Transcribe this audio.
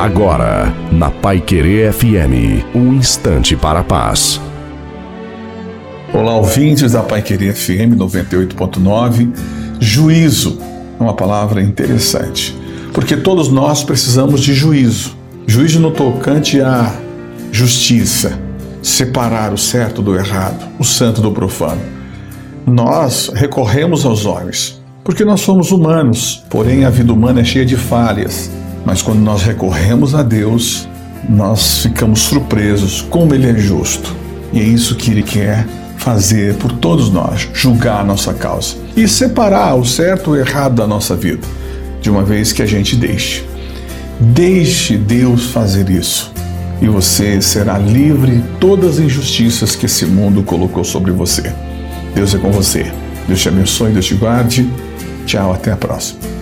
Agora, na Pai Querer FM, um instante para a paz. Olá, ouvintes da Pai Querer FM 98.9. Juízo é uma palavra interessante, porque todos nós precisamos de juízo. Juízo no tocante à justiça, separar o certo do errado, o santo do profano. Nós recorremos aos homens, porque nós somos humanos, porém a vida humana é cheia de falhas. Mas quando nós recorremos a Deus, nós ficamos surpresos como Ele é justo. E é isso que Ele quer fazer por todos nós, julgar a nossa causa e separar o certo e o errado da nossa vida, de uma vez que a gente deixe. Deixe Deus fazer isso e você será livre de todas as injustiças que esse mundo colocou sobre você. Deus é com você. Deus te abençoe, Deus te guarde. Tchau, até a próxima.